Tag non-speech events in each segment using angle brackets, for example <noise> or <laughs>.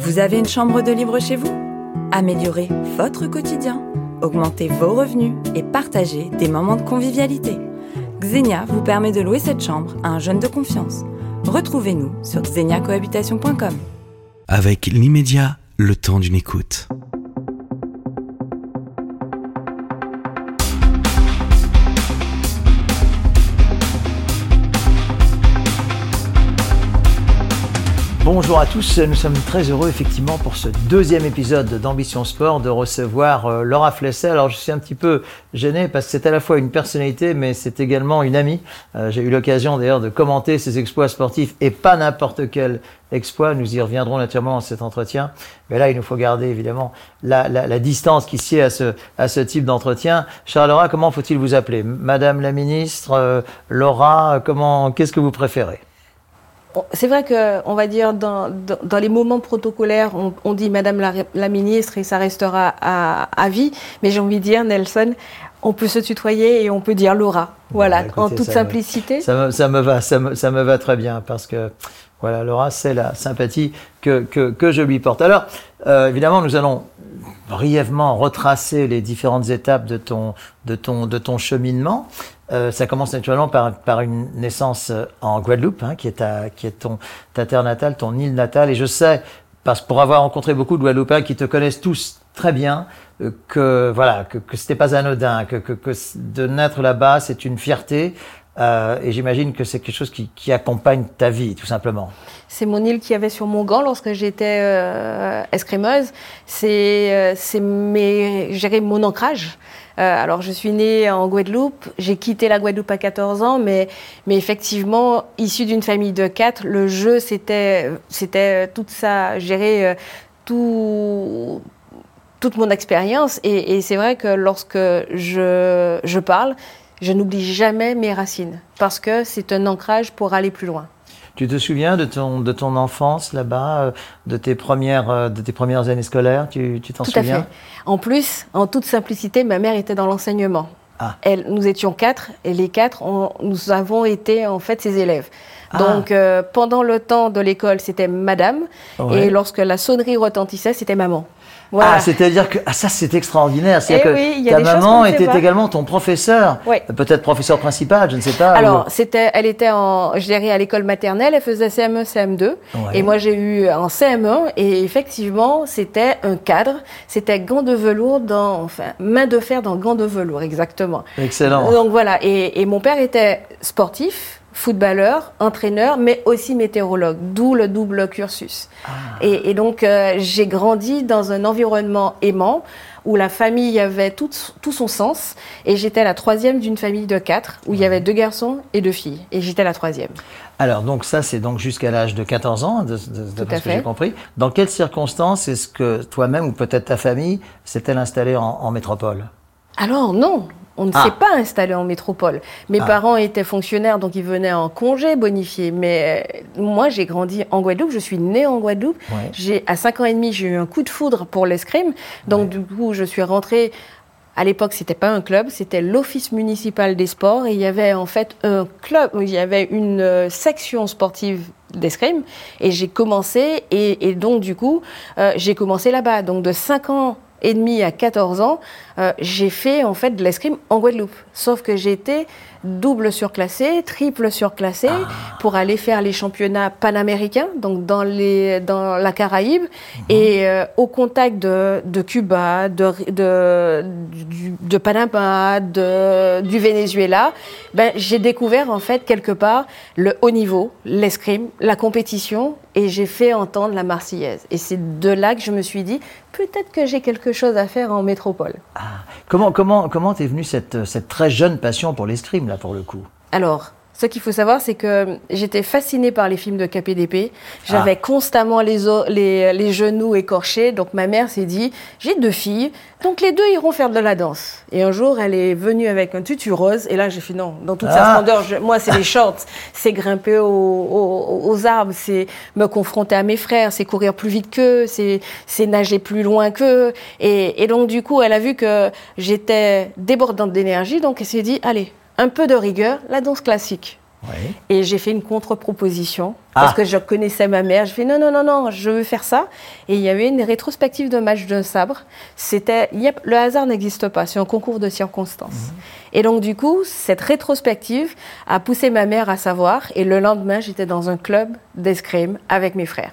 Vous avez une chambre de libre chez vous? Améliorez votre quotidien, augmentez vos revenus et partagez des moments de convivialité. Xenia vous permet de louer cette chambre à un jeune de confiance. Retrouvez-nous sur xeniacohabitation.com. Avec l'immédiat, le temps d'une écoute. Bonjour à tous, nous sommes très heureux effectivement pour ce deuxième épisode d'Ambition Sport de recevoir euh, Laura Flesset. Alors je suis un petit peu gêné parce que c'est à la fois une personnalité mais c'est également une amie. Euh, J'ai eu l'occasion d'ailleurs de commenter ses exploits sportifs et pas n'importe quel exploit. Nous y reviendrons naturellement dans cet entretien. Mais là il nous faut garder évidemment la, la, la distance qui sied à ce, à ce type d'entretien. Charles comment faut-il vous appeler? Madame la ministre, euh, Laura, comment, qu'est-ce que vous préférez? C'est vrai que, on va dire, dans, dans, dans les moments protocolaires, on, on dit Madame la, la, ministre et ça restera à, à vie. Mais j'ai envie de dire, Nelson, on peut se tutoyer et on peut dire Laura. Voilà, bah, écoutez, en toute ça simplicité. Me, ça, me, ça, me, va, ça me, ça me va très bien parce que, voilà, Laura, c'est la sympathie que, que, que, je lui porte. Alors, euh, évidemment, nous allons brièvement retracer les différentes étapes de ton, de ton, de ton cheminement. Euh, ça commence naturellement par, par une naissance euh, en Guadeloupe, hein, qui est, ta, qui est ton, ta terre natale, ton île natale. Et je sais, parce pour avoir rencontré beaucoup de Guadeloupéens qui te connaissent tous très bien, euh, que voilà, que, que c'était pas anodin, que, que, que de naître là-bas, c'est une fierté. Euh, et j'imagine que c'est quelque chose qui, accompagne ta vie, tout simplement. C'est mon île qui avait sur mon gant lorsque j'étais euh, escrimeuse. C'est, c'est mes, mon ancrage. Euh, alors, je suis née en Guadeloupe. J'ai quitté la Guadeloupe à 14 ans, mais, mais effectivement, issue d'une famille de quatre, le jeu, c'était, c'était tout ça, gérer euh, tout, toute mon expérience. Et, et c'est vrai que lorsque je, je parle, je n'oublie jamais mes racines, parce que c'est un ancrage pour aller plus loin. Tu te souviens de ton, de ton enfance là-bas, euh, de, tes premières, de tes premières années scolaires? Tu t'en Tout souviens? à fait. En plus, en toute simplicité, ma mère était dans l'enseignement. Ah. Elle, nous étions quatre et les quatre, on, nous avons été en fait ses élèves. Ah. Donc euh, pendant le temps de l'école, c'était madame ouais. et lorsque la sonnerie retentissait, c'était maman. Voilà. Ah, c'est-à-dire que ah, ça, c'est extraordinaire. C'est eh que oui, ta maman était également ton professeur, oui. peut-être professeur principal, je ne sais pas. Alors, ou... c'était, elle était en, je dirais, à l'école maternelle, elle faisait CM1, CM2, ouais. et moi j'ai eu en CM1, et effectivement, c'était un cadre, c'était gants de velours dans, enfin, main de fer dans gants de velours, exactement. Excellent. Donc voilà, et, et mon père était sportif footballeur, entraîneur, mais aussi météorologue, d'où le double cursus. Ah. Et, et, donc, euh, j'ai grandi dans un environnement aimant où la famille avait tout, tout son sens. Et j'étais la troisième d'une famille de quatre, où il y avait deux garçons et deux filles. Et j'étais la troisième. Alors, donc ça, c'est donc jusqu'à l'âge de 14 ans, de, de, de ce que j'ai compris. Dans quelles circonstances est-ce que toi-même, ou peut-être ta famille, s'est-elle installée en, en métropole? Alors non, on ne ah. s'est pas installé en métropole. Mes ah. parents étaient fonctionnaires, donc ils venaient en congé bonifié. Mais euh, moi, j'ai grandi en Guadeloupe. Je suis née en Guadeloupe. Ouais. J'ai à 5 ans et demi, j'ai eu un coup de foudre pour l'escrime. Donc ouais. du coup, je suis rentrée. À l'époque, c'était pas un club, c'était l'office municipal des sports. Et il y avait en fait un club, il y avait une euh, section sportive d'escrime. Et j'ai commencé. Et, et, donc du coup, euh, j'ai commencé là-bas. Donc de 5 ans et demi à 14 ans, euh, j'ai fait en fait de l'escrime en Guadeloupe. Sauf que j'étais double surclassée, triple surclassée ah. pour aller faire les championnats panaméricains, donc dans, les, dans la Caraïbe, mmh. et euh, au contact de, de Cuba, de, de, du, de Panama, de, du Venezuela, ben, j'ai découvert en fait quelque part le haut niveau, l'escrime, la compétition, et j'ai fait entendre la Marseillaise. Et c'est de là que je me suis dit, peut-être que j'ai quelque chose à faire en métropole. Ah. Comment comment comment t'es venue cette cette très jeune passion pour l'escrime là pour le coup? Alors. Ce qu'il faut savoir, c'est que j'étais fascinée par les films de KPDP. J'avais ah. constamment les, les, les, genoux écorchés. Donc ma mère s'est dit, j'ai deux filles, donc les deux iront faire de la danse. Et un jour, elle est venue avec un tutu rose. Et là, j'ai fait non, dans toute ah. sa splendeur. Je, moi, c'est les shorts, c'est grimper aux, aux, aux arbres, c'est me confronter à mes frères, c'est courir plus vite qu'eux, c'est nager plus loin qu'eux. Et, et donc du coup, elle a vu que j'étais débordante d'énergie. Donc elle s'est dit, allez, un peu de rigueur, la danse classique. Oui. Et j'ai fait une contre-proposition Ah. parce que je connaissais ma mère. Je fais non, non, non, non, je veux faire ça. Et il y avait une rétrospective de match de sabre. C'était, il y a- le hasard n'existe pas, c'est un concours de circonstances. Mhm. Et donc, du coup, cette rétrospective a poussé ma mère à savoir. Et le lendemain, j'étais dans un club d'escrime avec mes frères.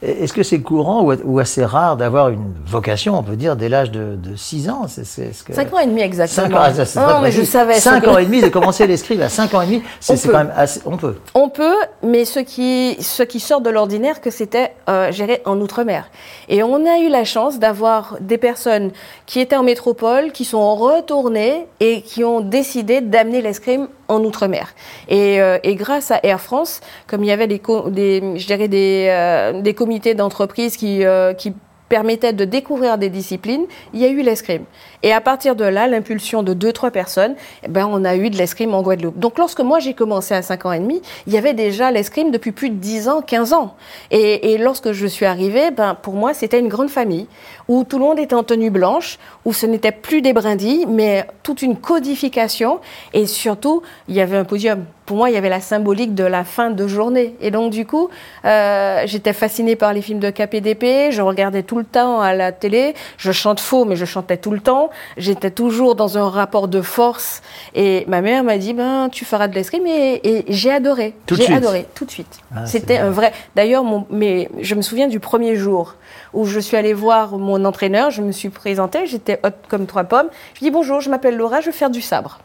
Est-ce que c'est courant ou, assez rare d'avoir une vocation, on peut dire, dès l'âge de, 6 ans? C'est, c'est, ce que- Cinq ans et demi exactement. Cinq ans, ah, non, mais je savais. Ça. ans et demi, de commencer l'escrime à 5 ans et demi, <laughs> c'est, quand même assez. On peut. On peut, mais ce qui, ce qui sort de l'ordinaire, que c'était euh, géré en Outre-mer. Et on a eu la chance d'avoir des personnes qui étaient en métropole, qui sont retournées et qui ont décidé d'amener l'escrime en Outre-mer. Et, euh, et grâce à Air France, comme il y avait des, je dirais des, euh, des d'entreprise qui, euh, qui permettaient de découvrir des disciplines, il y a eu l'escrime. Et à partir de là, l'impulsion de deux, trois personnes, eh ben, on a eu de l'escrime en Guadeloupe. Donc lorsque moi j'ai commencé à 5 ans et demi, il y avait déjà l'escrime depuis plus de 10 ans, 15 ans. Et, lorsque je suis arrivée, ben, pour moi c'était une grande famille, où tout le monde était en tenue blanche, où ce n'était plus des brindilles, mais toute une codification, et surtout, il y avait un podium. Pour moi, il y avait la symbolique de la fin de journée. Et donc, du coup, euh, j'étais fascinée par les films de KPDP, je regardais tout le temps à la télé, je chante faux, mais je chantais tout le temps. J'étais toujours dans un rapport de force. Et ma mère m'a dit, ben, tu feras de l'escrime, et, et j'ai adoré. Tout de J'ai adoré, tout de suite. Ah, C'était un vrai. D'ailleurs, mon- mais je me souviens du premier jour où je suis allée voir mon entraîneur, je me suis présentée, j'étais haute comme trois pommes. Je dis bonjour, je m'appelle Laura, je veux faire du sabre.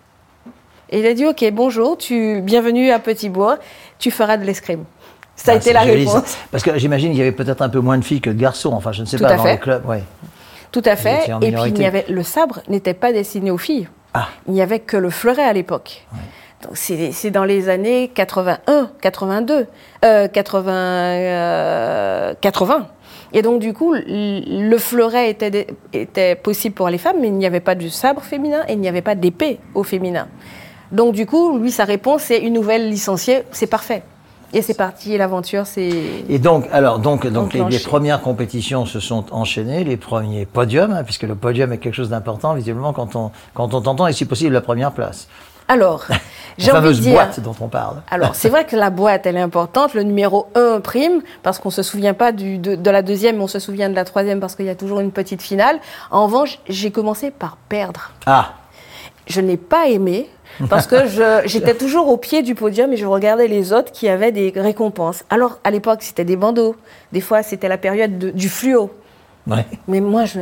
Et il a dit ok, bonjour, tu bienvenue à Petit Bois, tu feras de l'escrime. Ça a Ah, été la ça. réponse. Parce que j'imagine qu'il y avait peut-être un peu moins de filles que de garçons. Enfin, je ne sais Tout pas, à dans fait. les clubs. Ouais. Tout à fait. Et puis il y avait le sabre n'était pas destiné aux filles. Ah. Il n'y avait que le fleuret à l'époque. Donc c'est dans les années 81, 82, euh, 80, euh, 80. Et donc du coup, le fleuret était, était possible pour les femmes, mais il n'y avait pas de sabre féminin et il n'y avait pas d'épée au féminin. Donc du coup, lui, sa réponse, c'est une nouvelle licenciée, c'est parfait. Et c'est parti, l'aventure, c'est... Et donc, alors, donc, donc les, premières compétitions se sont enchaînées, les premiers podiums, hein, puisque le podium est quelque chose d'important, visiblement, quand on, quand on t'entend, et si possible, la première place. Alors, <laughs> j'ai envie de fameuse dire... boîte dont on parle. Alors, c'est vrai que la boîte, elle est importante. Le numéro 1 prime, parce qu'on ne se souvient pas du, de, de la deuxième, mais on se souvient de la troisième, parce qu'il y a toujours une petite finale. En revanche, j'ai commencé par perdre. Ah, Je n'ai pas aimé, parce que j'étais toujours au pied du podium et je regardais les autres qui avaient des récompenses. Alors, à l'époque, c'était des bandeaux. Des fois, c'était la période de- du fluo. ouais. Mais moi, je,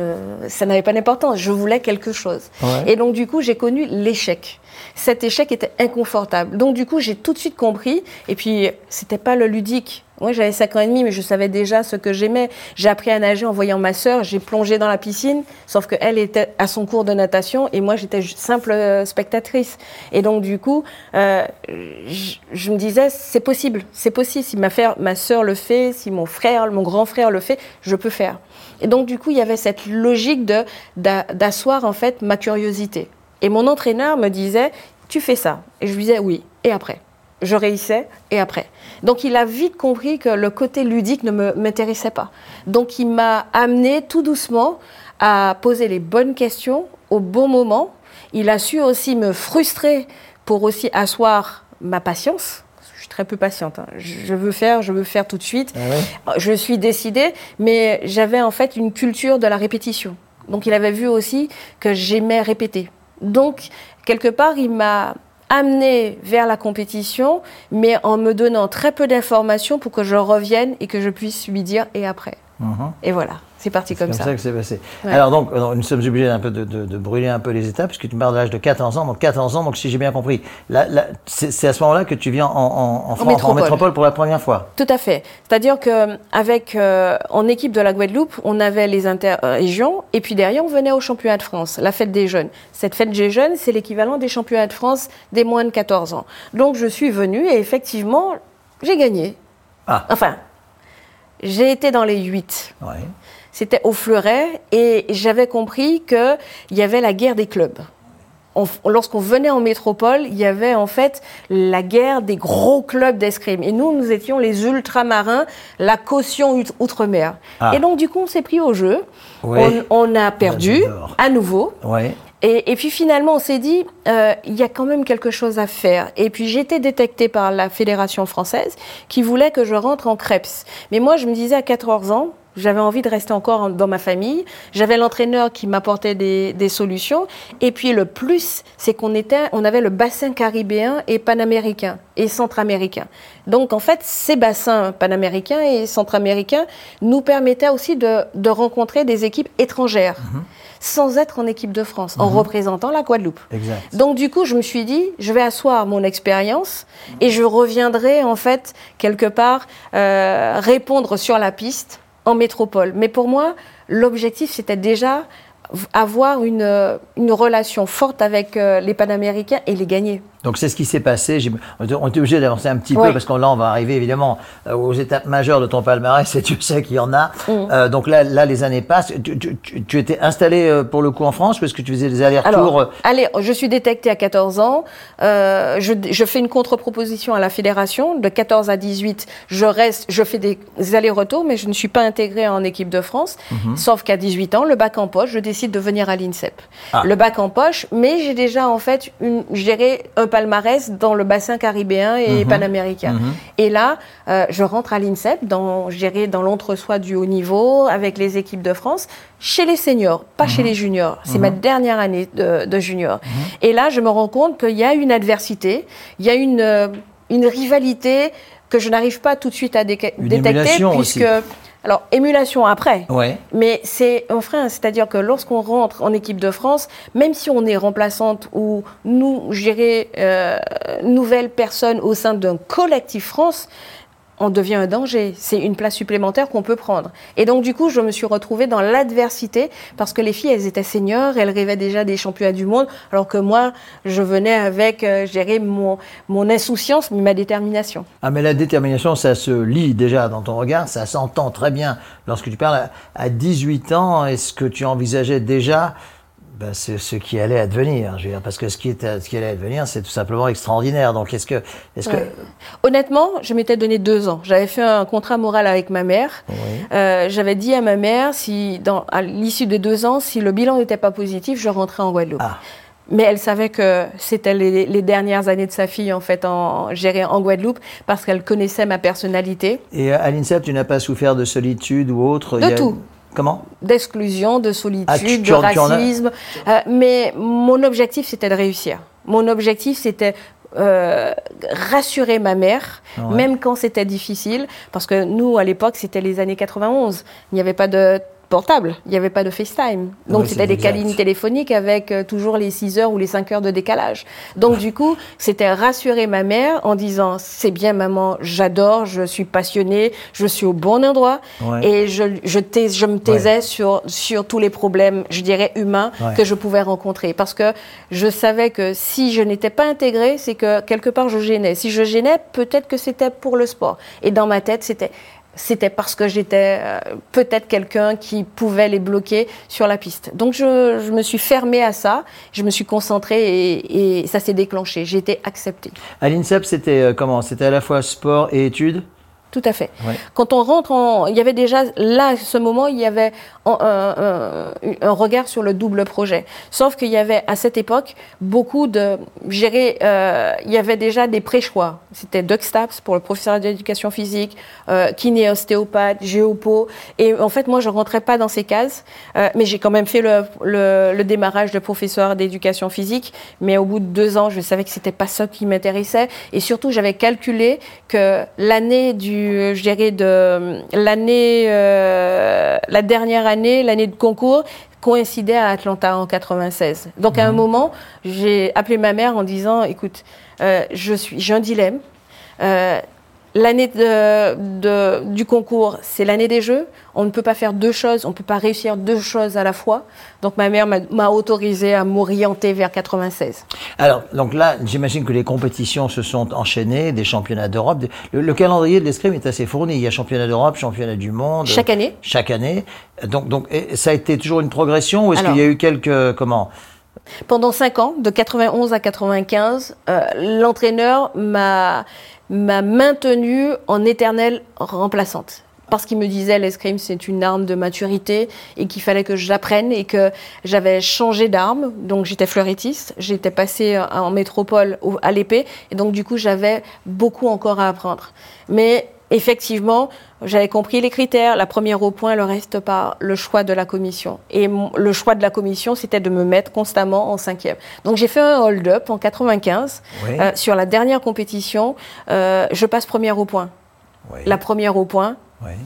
ça n'avait pas d'importance. Je voulais quelque chose. Ouais. Et donc, du coup, j'ai connu l'échec. Cet échec était inconfortable. Donc, du coup, j'ai tout de suite compris. Et puis, c'était pas le ludique. Moi, j'avais 5 ans et demi, mais je savais déjà ce que j'aimais. J'ai appris à nager en voyant ma sœur. J'ai plongé dans la piscine, sauf qu'elle était à son cours de natation et moi, j'étais simple euh, spectatrice. Et donc, du coup, euh, je, me disais, c'est possible, c'est possible. Si ma, frère, ma sœur le fait, si mon frère, mon grand frère le fait, je peux faire. Et donc, du coup, il y avait cette logique d'asseoir en fait ma curiosité. Et mon entraîneur me disait, tu fais ça. Et je lui disais oui. Et après je réussissais et après. Donc il a vite compris que le côté ludique ne m'intéressait pas. Donc il m'a amené tout doucement à poser les bonnes questions au bon moment. Il a su aussi me frustrer pour aussi asseoir ma patience. Je suis très peu patiente. hein. Je je veux faire, je veux faire tout de suite. Ah ouais. Je suis décidée, mais j'avais en fait une culture de la répétition. Donc il avait vu aussi que j'aimais répéter. Donc quelque part, il m'a amené vers la compétition, mais en me donnant très peu d'informations pour que je revienne et que je puisse lui dire et après. Mhm. Et voilà, c'est parti C'est comme, comme ça. ça. que c'est passé. Ouais. Alors donc, euh, nous sommes obligés un peu de, de- de brûler un peu les étapes, puisque tu parles de l'âge de 14 ans. Donc 14 ans, donc si j'ai bien compris, c'est à ce moment-là que tu viens en, en, en France, métropole. métropole pour la première fois. Tout à fait. C'est-à-dire que avec euh, en équipe de la Guadeloupe, on avait les interrégions et puis derrière on venait au championnat de France, la fête des jeunes. Cette fête des jeunes, c'est l'équivalent des championnats de France des moins de 14 ans. Donc je suis venue et effectivement, j'ai gagné. Ah. Enfin, j'ai été dans les huit. Ouais. C'était au Fleuret et j'avais compris qu'il y avait la guerre des clubs. On- Lorsqu'on venait en métropole, il y avait en fait la guerre des gros clubs d'escrime. Et nous, nous étions les ultramarins, la caution out- outre-mer. Ah. Et donc, du coup, on s'est pris au jeu. Ouais. On, on a perdu à nouveau. Ouais. Et, puis finalement, on s'est dit, euh, il y a quand même quelque chose à faire. Et puis été détectée par la Fédération française qui voulait que je rentre en Krebs. Mais moi, je me disais à 14 ans, j'avais envie de rester encore dans ma famille. J'avais l'entraîneur qui m'apportait des, des, solutions. Et puis le plus, c'est qu'on était, on avait le bassin caribéen et panaméricain et centra-américain. Donc en fait, ces bassins panaméricains et centra-américains nous permettaient aussi de, de rencontrer des équipes étrangères. Mhm sans être en équipe de France, en mhm. représentant la Guadeloupe. Donc du coup, je me suis dit, je vais asseoir mon expérience et je reviendrai en fait quelque part euh, répondre sur la piste en métropole. Mais pour moi, l'objectif, c'était déjà avoir une, une relation forte avec euh, les Panaméricains et les gagner. Donc c'est ce qui s'est passé. On est obligé d'avancer un petit peu parce que là on va arriver évidemment euh, aux étapes majeures de ton palmarès <laughs> et tu sais qu'il y en a. Mm. Euh, donc là, là les années passent. Tu, étais installé euh, pour le coup en France est-ce que tu faisais des allers-retours Allez, je suis détectée à 14 ans. je, je, fais une contre-proposition à la fédération. De 14 à 18, je reste, je fais des allers-retours, mais je ne suis pas intégrée en équipe de France. Mhm. Sauf qu'à 18 ans, le bac en poche, je décide de venir à l'INSEP. Ah. Le bac en poche, mais j'ai déjà en fait une, un palmarès dans le bassin caribéen et mhm. panaméricain. Mhm. Et là, euh, je rentre à l'INSEP, dans, dans l'entre-soi du haut niveau, avec les équipes de France, chez les seniors, pas chez mhm. les juniors. C'est ma dernière année de, junior. Et là, je me rends compte qu'il y a une adversité, il y a une, euh, une rivalité que je n'arrive pas tout de suite à détecter, puisque... Alors, émulation après. Ouais. Mais c'est un frein. C'est-à-dire que lorsqu'on rentre en équipe de France, même si on est remplaçante ou nous, gérer euh, nouvelle personne au sein d'un collectif France, on devient un danger. C'est une place supplémentaire qu'on peut prendre. Et donc, du coup, je me suis retrouvée dans l'adversité parce que les filles, elles étaient seniors, elles rêvaient déjà des championnats du monde, alors que moi, je venais avec, euh, mon, mon insouciance, mais ma détermination. Ah, mais la détermination, ça se lit déjà dans ton regard, ça s'entend très bien. Lorsque tu parles à 18 ans, est-ce que tu envisageais déjà ben, c'est ce qui allait advenir. Je veux dire, parce que ce qui, était, ce qui allait advenir, c'est tout simplement extraordinaire. Donc, est-ce que, est-ce que... Honnêtement, je m'étais donné deux ans. J'avais fait un contrat moral avec ma mère. Euh, j'avais dit à ma mère, si, dans, à l'issue des deux ans, si le bilan n'était pas positif, je rentrais en Guadeloupe. Ah. Mais elle savait que c'était les, dernières années de sa fille, en fait, en, gérée en Guadeloupe, parce qu'elle connaissait ma personnalité. Et à l'INSEP, tu n'as pas souffert de solitude ou autre? De tout. Comment? D'exclusion, de solitude, ah, de racisme. Euh, mais mon objectif, c'était de réussir. Mon objectif, c'était euh, rassurer ma mère, même quand c'était difficile, parce que nous, à l'époque, c'était les années 91. Il n'y avait pas de portable. Il n'y avait pas de FaceTime. Donc c'était des cabines téléphoniques avec euh, toujours les 6 heures ou les 5 heures de décalage. Donc du coup, c'était rassurer ma mère en disant c'est bien maman, j'adore, je suis passionnée, je suis au bon endroit et je, je, je me taisais sur, sur tous les problèmes, je dirais humains, que je pouvais rencontrer. Parce que je savais que si je n'étais pas intégrée, c'est que quelque part je gênais. Si je gênais, peut-être que c'était pour le sport. Et dans ma tête, c'était c'était parce que j'étais euh, peut-être quelqu'un qui pouvait les bloquer sur la piste. Donc je, me suis fermée à ça, je me suis concentrée et, ça s'est déclenché. J'ai été acceptée. À l'INSEP, c'était euh, comment? C'était à la fois sport et études? Tout à fait. Quand on rentre en... Il y avait déjà, là, à ce moment, il y avait un, regard sur le double projet. Sauf qu'il y avait, à cette époque, beaucoup de... Gérer, euh, il y avait déjà des pré-choix. C'était Staps pour le professeur d'éducation physique, euh, kiné, ostéopathe, géopo. Et en fait, moi, je rentrais pas dans ces cases. Euh, mais j'ai quand même fait le, le, démarrage de professeur d'éducation physique. Mais au bout de deux ans, je savais que c'était pas ça qui m'intéressait. Et surtout, j'avais calculé que l'année du je dirais, de l'année, euh, la dernière année, l'année de concours, coïncidait à Atlanta en 96. Donc à un mhm. moment, j'ai appelé ma mère en disant, écoute, euh, je suis, j'ai un dilemme. Euh, L'année de, du concours, c'est l'année des Jeux. On ne peut pas faire deux choses, on ne peut pas réussir deux choses à la fois. Donc ma mère m'a autorisé à m'orienter vers 96. Alors, donc là, j'imagine que les compétitions se sont enchaînées, des championnats d'Europe. Le, calendrier de l'escrime est assez fourni. Il y a championnat d'Europe, championnat du monde. Chaque année. Chaque année. Donc, donc ça a été toujours une progression ou est-ce qu'il y a eu quelques comment? Pendant cinq ans, de 91 à 95, euh, l'entraîneur m'a m'a maintenue en éternelle remplaçante. parce qu'il me disait l'escrime c'est une arme de maturité et qu'il fallait que j'apprenne et que j'avais changé d'arme. Donc j'étais fleurettiste, j'étais passée en métropole à l'épée et donc du coup j'avais beaucoup encore à apprendre. Mais effectivement, j'avais compris les critères. La première au point, le reste par le choix de la commission. Et le choix de la commission, c'était de me mettre constamment en cinquième. Donc j'ai fait un hold-up en 95. Euh, sur la dernière compétition, euh, je passe première au point. La première au point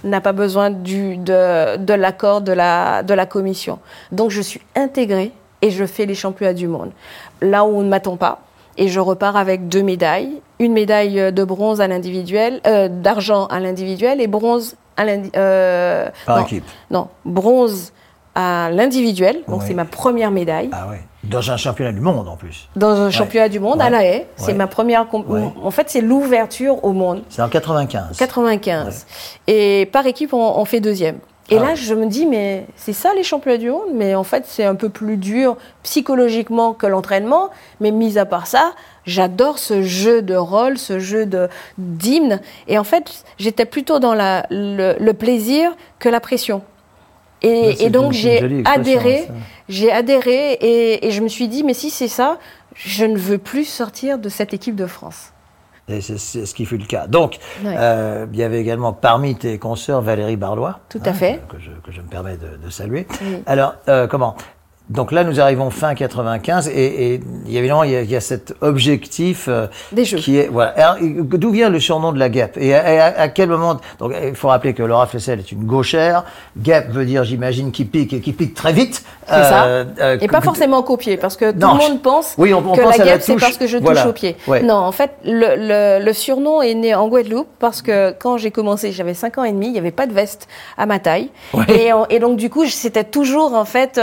n'a pas besoin du, de, de l'accord de la, de la commission. Donc je suis intégrée et je fais les championnats du monde. Là où on ne m'attend pas, et je repars avec deux médailles. Une médaille de bronze à l'individuel, euh, d'argent à l'individuel et bronze à l'individuel. Euh, Par équipe Non, bronze à l'individuel. Donc c'est ma première médaille. Ah ouais. Dans un championnat du monde en plus. Dans un championnat du monde à La Haye. C'est ma première. En fait, c'est l'ouverture au monde. C'est en 95. 95. Et par équipe, on fait deuxième. Et ah là, je me dis, mais c'est ça les championnats du monde Mais en fait, c'est un peu plus dur psychologiquement que l'entraînement. Mais mis à part ça, j'adore ce jeu de rôle, ce jeu d'hymne. Et en fait, j'étais plutôt dans la, le, plaisir que la pression. Et, et donc, j'ai adhéré, j'ai adhéré et, et je me suis dit, mais si c'est ça, je ne veux plus sortir de cette équipe de France. Et c'est ce qui fut le cas. Donc, euh, il y avait également parmi tes consoeurs Valérie Barlois. Tout à fait. Que je, que je, me permets de, de saluer. Alors, euh, comment? Donc là, nous arrivons fin 95 et, et évidemment, il y, a, il y a cet objectif euh, Des jeux. qui est voilà. D'où vient le surnom de la guêpe et à, quel moment Donc il faut rappeler que Laura Flessel est une gauchère. Guêpe veut dire, j'imagine, qui pique et qui pique très vite. C'est ça. Euh, euh, et pas forcément copier parce que tout le monde pense oui, on, on que la guêpe c'est parce que je touche au pied. Non, en fait, le, le, le, surnom est né en Guadeloupe parce que quand j'ai commencé, j'avais 5 ans et demi, il n'y avait pas de veste à ma taille et, et, donc du coup, c'était toujours en fait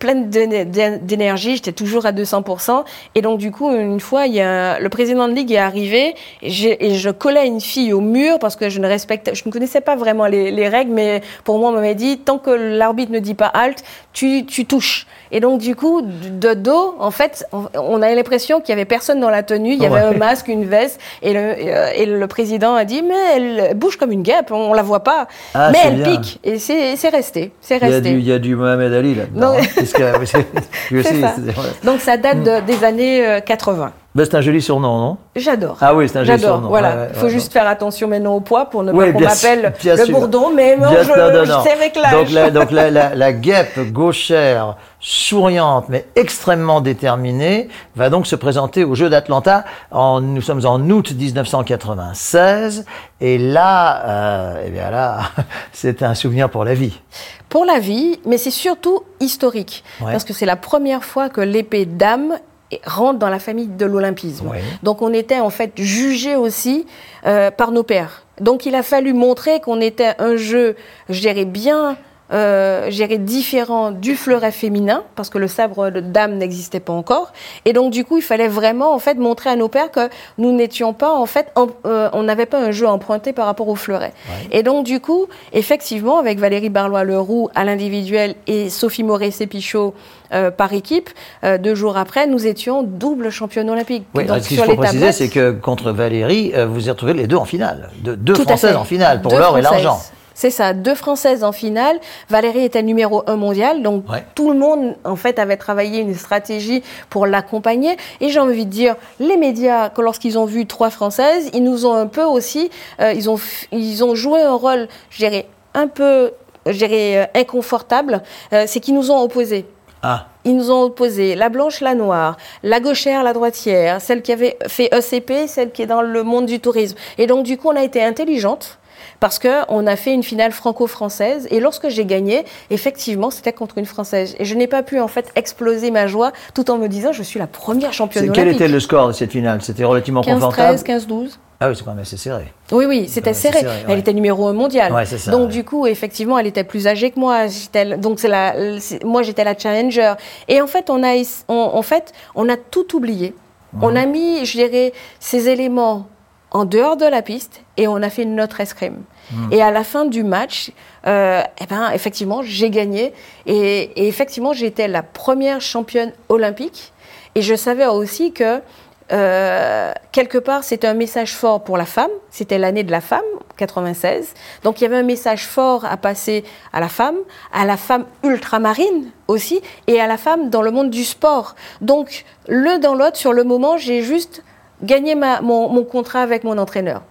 pleine d'énergie, j'étais toujours à 200%. Et donc, du coup, une fois, il y a, le président de ligue est arrivé et, et, je collais une fille au mur parce que je ne respectais, je ne connaissais pas vraiment les, les règles, mais pour moi, on m'avait dit, tant que l'arbitre ne dit pas halt, tu, tu touches. Et donc, du coup, de dos, en fait, on, avait l'impression qu'il y avait personne dans la tenue, il y avait un <laughs> masque, une veste, et le, euh, et le président a dit, mais elle bouge comme une guêpe, on la voit pas. Ah, mais elle pique. Et c'est resté. C'est resté. Il y, a du, Mohamed Ali là-dedans. <laughs> Donc ça date des années 80. Ben, c'est un joli surnom, non? J'adore. Ah oui, c'est un joli surnom. Voilà. Il faut juste faire attention maintenant au poids pour ne pas qu'on m'appelle le bourdon, mais moi, je, sais avec. Donc, la, donc la, la, <laughs> guêpe gauchère, souriante, mais extrêmement déterminée, va donc se présenter au Jeu d'Atlanta. Nous sommes en août 1996, et là, euh, eh bien là, <laughs> c'est un souvenir pour la vie. Pour la vie, mais c'est surtout historique, parce que c'est la première fois que l'épée d'âme rentre dans la famille de l'olympisme. Donc on était en fait jugé aussi euh, par nos pères. Donc il a fallu montrer qu'on était un jeu, géré bien euh, différent du fleuret féminin parce que le sabre de dame n'existait pas encore et donc du coup il fallait vraiment en fait montrer à nos pères que nous n'étions pas en fait euh, on n'avait pas un jeu emprunté par rapport au fleuret et donc du coup effectivement avec Valérie Barlois Leroux à l'individuel et Sophie Moret-Sépichot euh, par équipe. Euh, deux jours après, nous étions double championne olympique. Oui, ce qu'il faut préciser, c'est que contre Valérie, vous vous êtes retrouvés les deux en finale. deux Françaises en finale pour l'or et l'argent. C'est ça, deux Françaises en finale. Valérie était numéro un mondial, donc tout le monde en fait avait travaillé une stratégie pour l'accompagner. Et j'ai envie de dire, les médias, lorsqu'ils ont vu trois Françaises, ils nous ont un peu aussi, euh, ils ont ils ont joué un rôle, je dirais, un peu, je dirais, euh, inconfortable. Euh, c'est qu'ils nous ont opposés. Ah. Ils nous ont opposé la blanche, la noire, la gauchère, la droitière, celle qui avait fait ECP, celle qui est dans le monde du tourisme. Et donc, du coup, on a été intelligente parce qu'on a fait une finale franco-française et lorsque j'ai gagné, effectivement, c'était contre une Française. Et je n'ai pas pu en fait exploser ma joie tout en me disant je suis la première championne olympique. Quel était le score de cette finale? C'était relativement 15, confortable? 13, 15-12. Ah oui, c'est quand même assez serré. Oui, oui, c'était serré. Elle était numéro un mondial. donc, du coup, effectivement, elle était plus âgée que moi. Donc, la, moi, j'étais la challenger. Et en fait, on a, en fait, on a tout oublié. On a mis, je dirais, ces éléments en dehors de la piste et on a fait notre escrime. Hmm. Et à la fin du match, euh, eh ben, effectivement, j'ai gagné. Et, et effectivement, j'étais la première championne olympique. Et je savais aussi que euh, quelque part, c'était un message fort pour la femme. C'était l'année de la femme, 96. Donc, il y avait un message fort à passer à la femme, à la femme ultramarine aussi, et à la femme dans le monde du sport. Donc, l'un dans l'autre, sur le moment, j'ai juste mon, mon contrat avec mon entraîneur.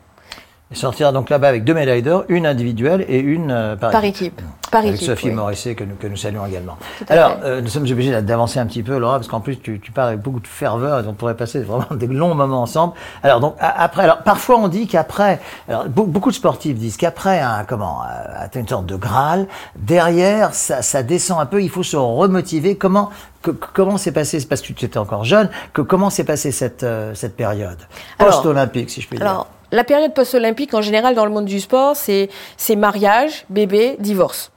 Et sortir donc là-bas avec deux médailles d'or, une individuelle et une euh, par, Par équipe. Par avec équipe, Sophie oui. Morisset que nous, que nous saluons également. Alors, euh, nous sommes obligés d'avancer un petit peu, Laura, parce qu'en plus tu, tu parles avec beaucoup de ferveur et on pourrait passer vraiment des longs moments ensemble. Alors donc a- après, alors parfois on dit qu'après, alors be- beaucoup de sportifs disent qu'après un comment, euh, une sorte de graal, derrière ça, ça descend un peu, il faut se remotiver. Comment que- comment s'est passé, parce que tu étais encore jeune, que comment s'est passée cette euh, cette période? Post-olympique, si je puis dire. Alors, la période post-olympique, en général, dans le monde du sport, c'est mariage, bébé, divorce.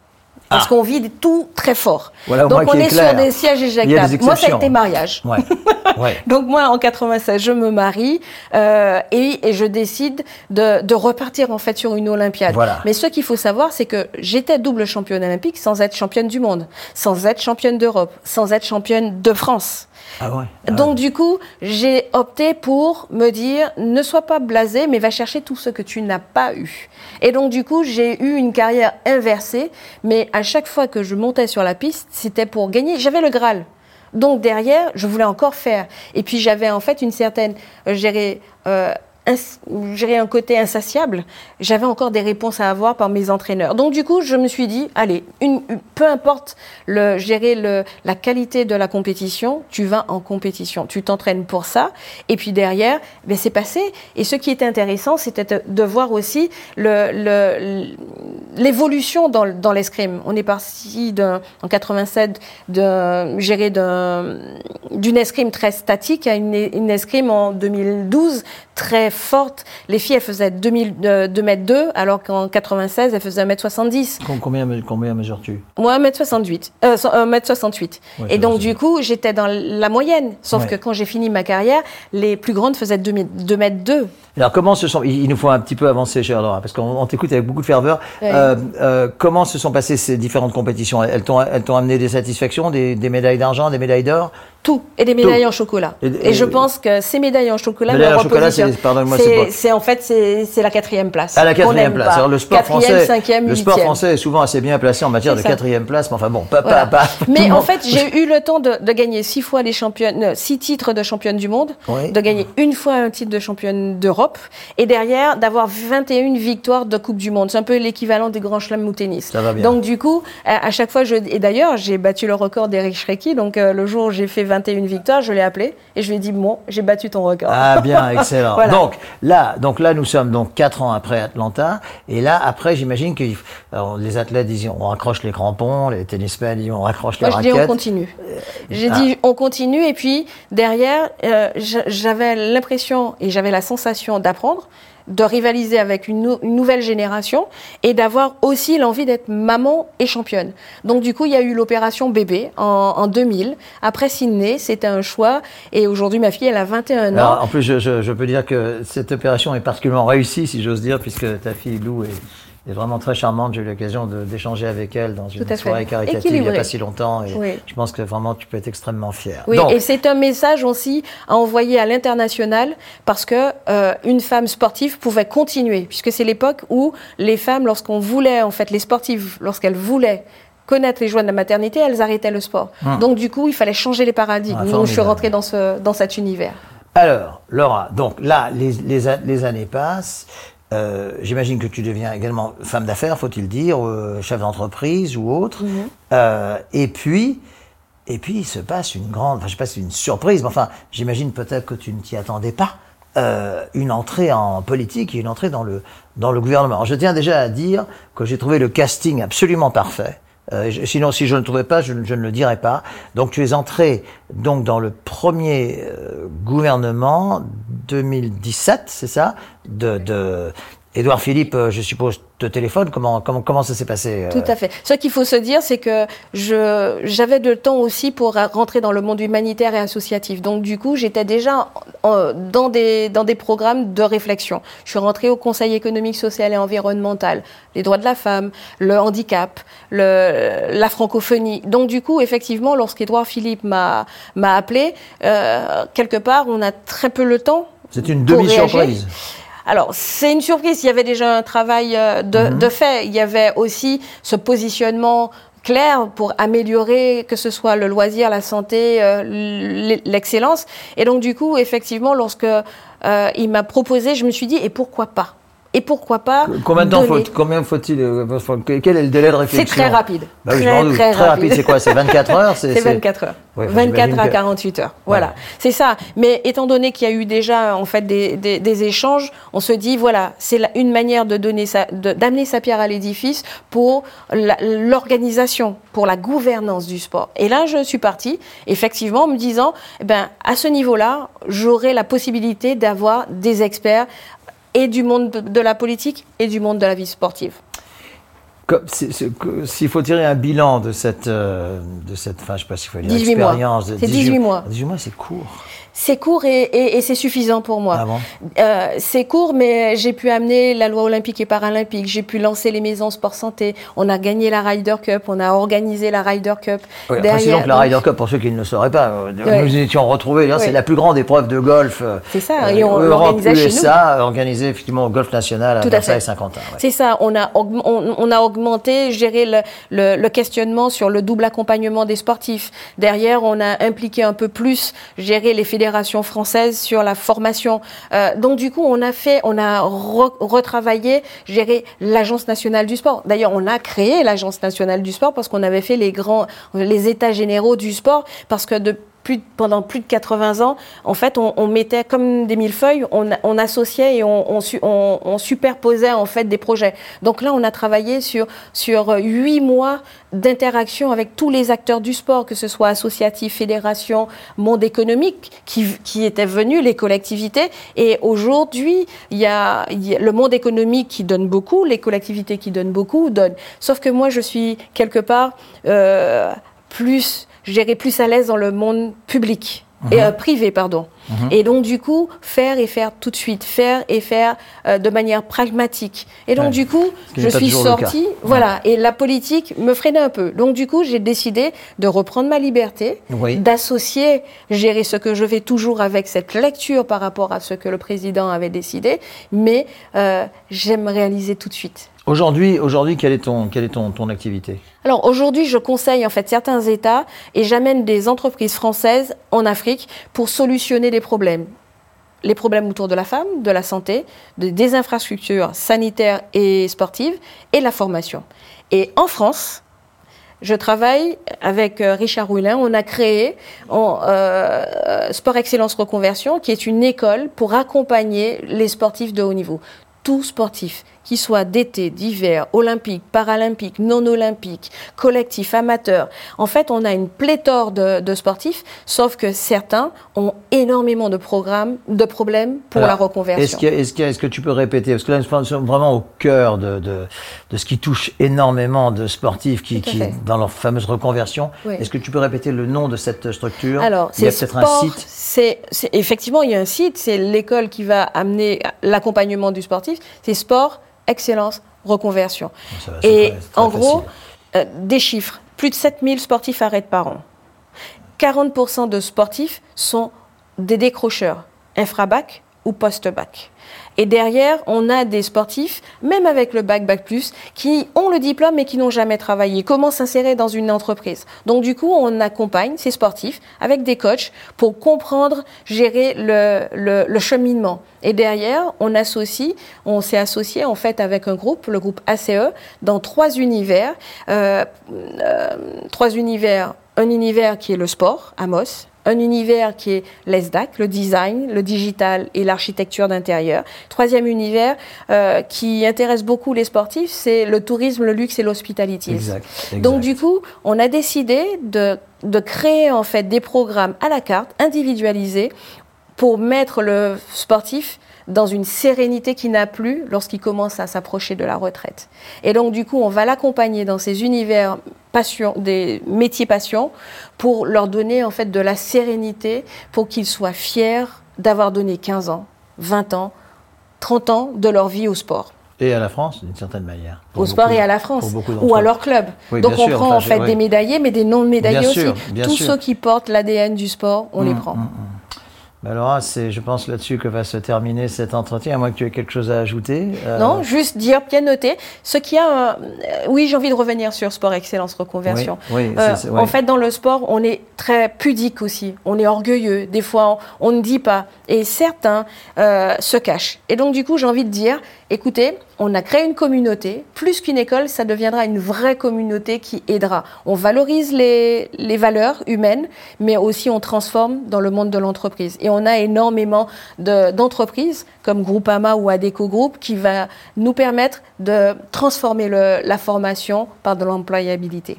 Parce Ah. qu'on vit tout très fort. Voilà, Donc, on est sur des sièges des éjectables. Moi, ça a été mariage. Ouais, <laughs> ouais. Donc moi, en 96, je me marie euh, et, et je décide de, de repartir en fait sur une Olympiade. Voilà. Mais ce qu'il faut savoir, c'est que j'étais double championne olympique sans être championne du monde, sans être championne d'Europe, sans être championne de France. Ah ouais. ah Donc du coup, j'ai opté pour me dire ne sois pas blasé, mais va chercher tout ce que tu n'as pas eu. Et donc du coup, j'ai eu une carrière inversée, mais à chaque fois que je montais sur la piste, c'était pour gagner. J'avais le Graal. Donc derrière, je voulais encore faire. Et puis j'avais en fait une certaine, euh, un côté insatiable. J'avais encore des réponses à avoir par mes entraîneurs. Donc du coup, je me suis dit, allez, peu importe le, la qualité de la compétition, tu vas en compétition, tu t'entraînes pour ça. Et puis derrière, ben c'est passé. Et ce qui était intéressant, c'était de, de voir aussi l'évolution dans, le- dans l'escrime. On est parti en 87 d'un- je dirais d'un- d'une escrime très statique à une, une escrime en 2012 très forte. Les filles, elles faisaient 2000, euh, 2 mètres 2, alors qu'en 96, elles faisaient 1 mètre 70. Com- Combien, combien mesures-tu Moi, 1m68. Euh, so- 1m68. Ouais, et donc, du coup, j'étais dans la moyenne. Sauf Ouais. que quand j'ai fini ma carrière, les plus grandes faisaient 2 mètres 2. Mètres 2. Alors comment se sont, il nous faut un petit peu avancer, chère Laura, parce qu'on on t'écoute avec beaucoup de ferveur. Euh, euh, comment se sont passées ces différentes compétitions? Elles t'ont, elles t'ont amené des satisfactions, des, des médailles d'argent, des médailles d'or? Tout. Et des médailles en chocolat. Et- Et, et- je pense que ces médailles en chocolat Médailles en chocolat, c'est- pardonne-moi, c'est quoi c'est, c'est en fait, c'est, la quatrième place. À la quatrième place. Alors le sport quatrième, français, cinquième, le sport huitième. français est souvent assez bien placé en matière de ça. quatrième place, mais enfin bon, pas, Voilà. pas, pas Mais en fait, j'ai eu le temps de, de gagner six fois les championnes, euh, six titres de championne du monde, Oui. de gagner une fois un titre de championne d'Europe, et derrière d'avoir 21 victoires de Coupe du Monde. C'est un peu l'équivalent des grands chelems au tennis. Ça va bien. Donc du coup, à, à chaque fois, je, et d'ailleurs, j'ai battu le record d'Eric Schrecky. Donc euh, le jour où j'ai fait 21 victoires, je l'ai appelé et je lui ai dit bon, j'ai battu ton record. Ah bien, <laughs> excellent. Voilà. Donc là, donc là, nous sommes donc quatre ans après Atlanta, et là après, j'imagine que alors, les athlètes disent on raccroche les crampons, les tennismen disent on raccroche les Moi, je dis on raquettes. continue. J'ai ah. dit on continue et puis derrière, euh, j'a- j'avais l'impression et j'avais la sensation d'apprendre, de rivaliser avec une, nou- une nouvelle génération et d'avoir aussi l'envie d'être maman et championne. Donc du coup, il y a eu l'opération bébé en, en 2000. Après Sydney, c'était un choix et aujourd'hui, ma fille, elle a 21 ans. Alors, en plus, je, je- je peux dire que cette opération est particulièrement réussie, si j'ose dire, puisque ta fille Lou est, est vraiment très charmante. J'ai eu l'occasion d'échanger avec elle dans une à fait. soirée caritative il n'y a pas si longtemps, et Oui. je pense que vraiment tu peux être extrêmement fier. Oui, Donc, et c'est un message aussi à envoyer à l'international parce que euh, une femme sportive pouvait continuer, puisque c'est l'époque où les femmes, lorsqu'on voulait, en fait, les sportives, lorsqu'elles voulaient connaître les joies de la maternité, elles arrêtaient le sport. Donc du coup, il fallait changer les paradigmes. Ah, Nous, je suis rentrée dans, ce, dans cet univers. Alors, Laura, donc là, les, les, a- les années passent. Euh, J'imagine que tu deviens également femme d'affaires, faut-il dire, euh, chef d'entreprise ou autre. Euh, et puis, et puis, il se passe une grande, enfin, je sais pas si une surprise, mais enfin, j'imagine peut-être que tu ne t'y attendais pas. euh, une entrée en politique et une entrée dans le, dans le gouvernement. Alors, je tiens déjà à dire que j'ai trouvé le casting absolument parfait. Euh, sinon, si je ne le trouvais pas, je, ne- le dirais pas. Donc, tu es entré donc dans le premier euh, gouvernement 2017, c'est ça? De Édouard Philippe, euh, je suppose, te téléphone. Comment, comment, comment ça s'est passé euh Tout à fait. Ce qu'il faut se dire, c'est que je, j'avais de temps aussi pour rentrer dans le monde humanitaire et associatif. Donc, du coup, j'étais déjà dans, des, dans des programmes de réflexion. Je suis rentrée au Conseil économique, social et environnemental, les droits de la femme, le handicap, le, la francophonie. Donc, du coup, effectivement, lorsqu'Édouard Philippe m'a, m'a appelé, euh, quelque part, on a très peu le temps. C'est une demi-surprise. Alors, c'est une surprise. Il y avait déjà un travail euh, mhm. de, fait. Il y avait aussi ce positionnement clair pour améliorer que ce soit le loisir, la santé, euh, l'excellence. Et donc, du coup, effectivement, lorsque euh, il m'a proposé, je me suis dit, et pourquoi pas? Et pourquoi pas Combien de temps faut, combien faut-il euh, Quel est le délai de réflexion C'est très rapide. Bah très, très, très, rapide. C'est quoi C'est 24 heures C'est 24 heures. 24 à 48 heures. Voilà. C'est ça. Mais étant donné qu'il y a eu déjà en fait des, des, échanges, on se dit voilà, c'est une manière de donner d'amener sa pierre à l'édifice pour l'organisation, pour la gouvernance du sport. Et là, je suis partie effectivement en me disant, eh ben à ce niveau-là, j'aurai la possibilité d'avoir des experts et du monde de la politique et du monde de la vie sportive. S'il faut tirer un bilan de cette, euh, de cette, enfin, je sais pas s'il faut dire expérience, c'est 18 mois. 18 mois, c'est court. C'est court et, c'est suffisant pour moi. Ah euh, c'est court, mais j'ai pu amener la loi olympique et paralympique, j'ai pu lancer les maisons sport santé, on a gagné la Ryder Cup, on a organisé la Ryder Cup. Oui, Derrière, que la Ryder Cup, pour ceux qui ne le sauraient pas, euh, nous étions retrouvés, c'est la plus grande épreuve de golf. Euh, c'est ça, et on l'organisait chez nous. organisé effectivement au golf national à Tout Versailles 50 ans. C'est ça, on a, on, a augmenté, géré le, le, questionnement sur le double accompagnement des sportifs. Derrière, on a impliqué un peu plus, géré les fédérations française sur la formation. Euh, donc du coup, on a fait, on a retravaillé, géré l'agence nationale du sport. D'ailleurs, on a créé l'agence nationale du sport parce qu'on avait fait les grands, les états généraux du sport parce que de pendant plus de 80 ans, en fait, on, mettait comme des millefeuilles, on, on associait et on, superposait en fait des projets. Donc là, on a travaillé sur sur huit mois d'interaction avec tous les acteurs du sport, que ce soit associatifs, fédérations, monde économique, qui, qui étaient venus, les collectivités. Et aujourd'hui, il y, le monde économique qui donne beaucoup, les collectivités qui donnent beaucoup donnent. Sauf que moi, je suis quelque part euh, plus gérer plus à l'aise dans le monde public. Et mhm. euh, privé, pardon. Mhm. Et donc, du coup, faire et faire tout de suite, faire et faire euh, de manière pragmatique. Et donc, du coup, je suis sortie, voilà, et la politique me freinait un peu. Donc, du coup, j'ai décidé de reprendre ma liberté, d'associer, gérer ce que je fais toujours avec cette lecture par rapport à ce que le président avait décidé, mais euh, j'aime réaliser tout de suite. Aujourd'hui, aujourd'hui, quelle est ton, quelle est ton, ton activité? Alors aujourd'hui, je conseille en fait certains États et j'amène des entreprises françaises en Afrique pour solutionner des problèmes. Les problèmes autour de la femme, de la santé, de, des infrastructures sanitaires et sportives et la formation. Et en France, je travaille avec euh, Richard Roulin. On a créé euh, Sport Excellence Reconversion, qui est une école pour accompagner les sportifs de haut niveau. Tout sportif qu'ils soient d'été, d'hiver, olympiques, paralympiques, non olympiques, collectifs, amateurs. En fait, on a une pléthore de, sportifs, sauf que certains ont énormément de programmes, de problèmes pour la reconversion. Est-ce que, est que, tu peux répéter? Parce que là, nous sommes vraiment au cœur de, de, ce qui touche énormément de sportifs qui, qui dans leur fameuse reconversion. Est-ce que tu peux répéter le nom de cette structure? Alors, il y a peut-être un site. C'est effectivement il y a un site. C'est l'école qui va amener l'accompagnement du sportif. C'est sport excellence, reconversion. Et en gros, euh, des chiffres. Plus de 7000 sportifs arrêtent par an. 40% de sportifs sont des décrocheurs, infrabac ou post-bac. Et derrière, on a des sportifs, même avec le bac, bac plus, qui ont le diplôme mais qui n'ont jamais travaillé. Comment s'insérer dans une entreprise? Donc du coup, on accompagne ces sportifs avec des coachs pour comprendre, gérer le, cheminement. Et derrière, on associe, on s'est associé en fait avec un groupe, le groupe ACE, dans trois univers. Euh, euh, trois univers. Un univers qui est le sport, Amos, un univers qui est l'ESDAC, le design, le digital et l'architecture d'intérieur. Troisième univers euh, qui intéresse beaucoup les sportifs, c'est le tourisme, le luxe et l'hospitality. Exact, Donc du coup, on a décidé de, de créer en fait des programmes à la carte, individualisés, pour mettre le sportif dans une sérénité qui n'a plus lorsqu'il commence à s'approcher de la retraite. Et donc, du coup, on va l'accompagner dans ces univers passion, des métiers passion, pour leur donner en fait de la sérénité, pour qu'ils soient fiers d'avoir donné 15 ans, 20 ans, 30 ans de leur vie au sport. Et à la France, d'une certaine manière. Au sport et à la France. Ou à leur club. Donc on prend en fait des médaillés, mais des non-médaillés aussi. Tous ceux qui portent l'ADN du sport, on les mmh, prend. Mmh, mmh. Alors, c'est, je pense, là-dessus que va se terminer cet entretien, à moins que tu aies quelque chose à ajouter. Euh, non, juste dire, bien noter, ce qui a... Euh, oui, j'ai envie de revenir sur Sport Excellence Reconversion. Oui, euh, En fait, dans le sport, on est très pudique aussi. On est orgueilleux. Des fois, on, ne dit pas. Et certains se cachent. Et donc, du coup, j'ai envie de dire, écoutez, on a créé une communauté. Plus qu'une école, ça deviendra une vraie communauté qui aidera. On valorise les, valeurs humaines, mais aussi on transforme dans le monde de l'entreprise. Et on a énormément d'entreprises comme Groupama ou Adeco Group qui va nous permettre de transformer la formation par de l'employabilité.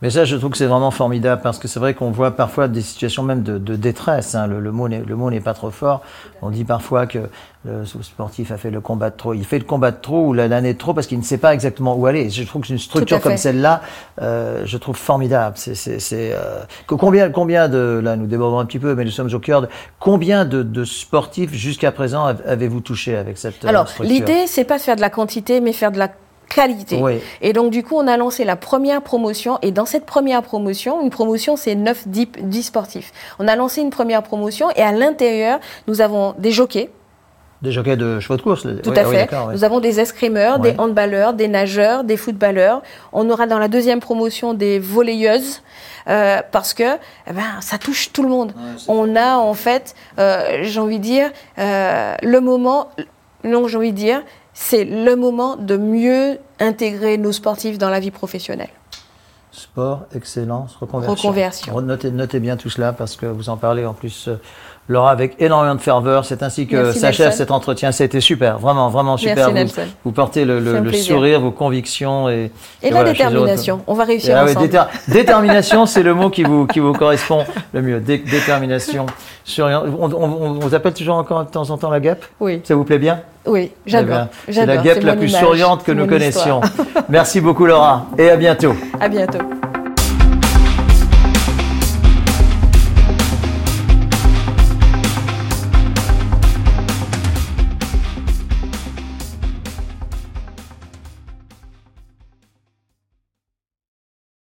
Mais ça, je trouve que c'est vraiment formidable parce que c'est vrai qu'on voit parfois des situations même de, détresse. Hein. Le, le, mot n'est pas trop fort. On dit parfois que le sportif a fait le combat de trop. Il fait le combat de trop ou l'année de trop parce qu'il ne sait pas exactement où aller. Je trouve que une structure comme celle-là, euh, je trouve formidable. C'est, euh, combien, combien de là, nous débordons un petit peu, mais nous sommes au cœur de combien de, sportifs jusqu'à présent avez-vous touché avec cette euh, Alors, l'idée, c'est pas de faire de la quantité, mais faire de la qualité. Et donc, du coup, on a lancé la première promotion. Et dans cette première promotion, une promotion, c'est 9, 10, 10 sportifs. On a lancé une première promotion et à l'intérieur, nous avons des jockeys. Des jockeys de chevaux de course Tout à fait. Nous avons des escrimeurs, des handballeurs, des nageurs, des footballeurs. On aura dans la deuxième promotion des volleyeuses. Euh, parce que eh ben, ça touche tout le monde. on a en fait, euh, j'ai envie de dire, euh, le moment, non, j'ai envie de dire, c'est le moment de mieux intégrer nos sportifs dans la vie professionnelle. Sport, excellence, reconversion. Notez, bien tout cela parce que vous en parlez en plus, euh, Laura, avec énormément de ferveur. C'est ainsi que s'achève cet entretien. Été super, vraiment, vraiment super. Merci, vous, vous, portez le, sourire, vos convictions et, et, la détermination. On va réussir ah ensemble. <laughs> détermination, c'est le mot qui vous, qui vous correspond le mieux. détermination. On, vous appelle toujours encore de temps en temps la guêpe Oui. Ça vous plaît bien Oui, j'adore. C'est la guêpe la plus souriante que nous connaissions. <laughs> Merci beaucoup Laura et à bientôt. À bientôt.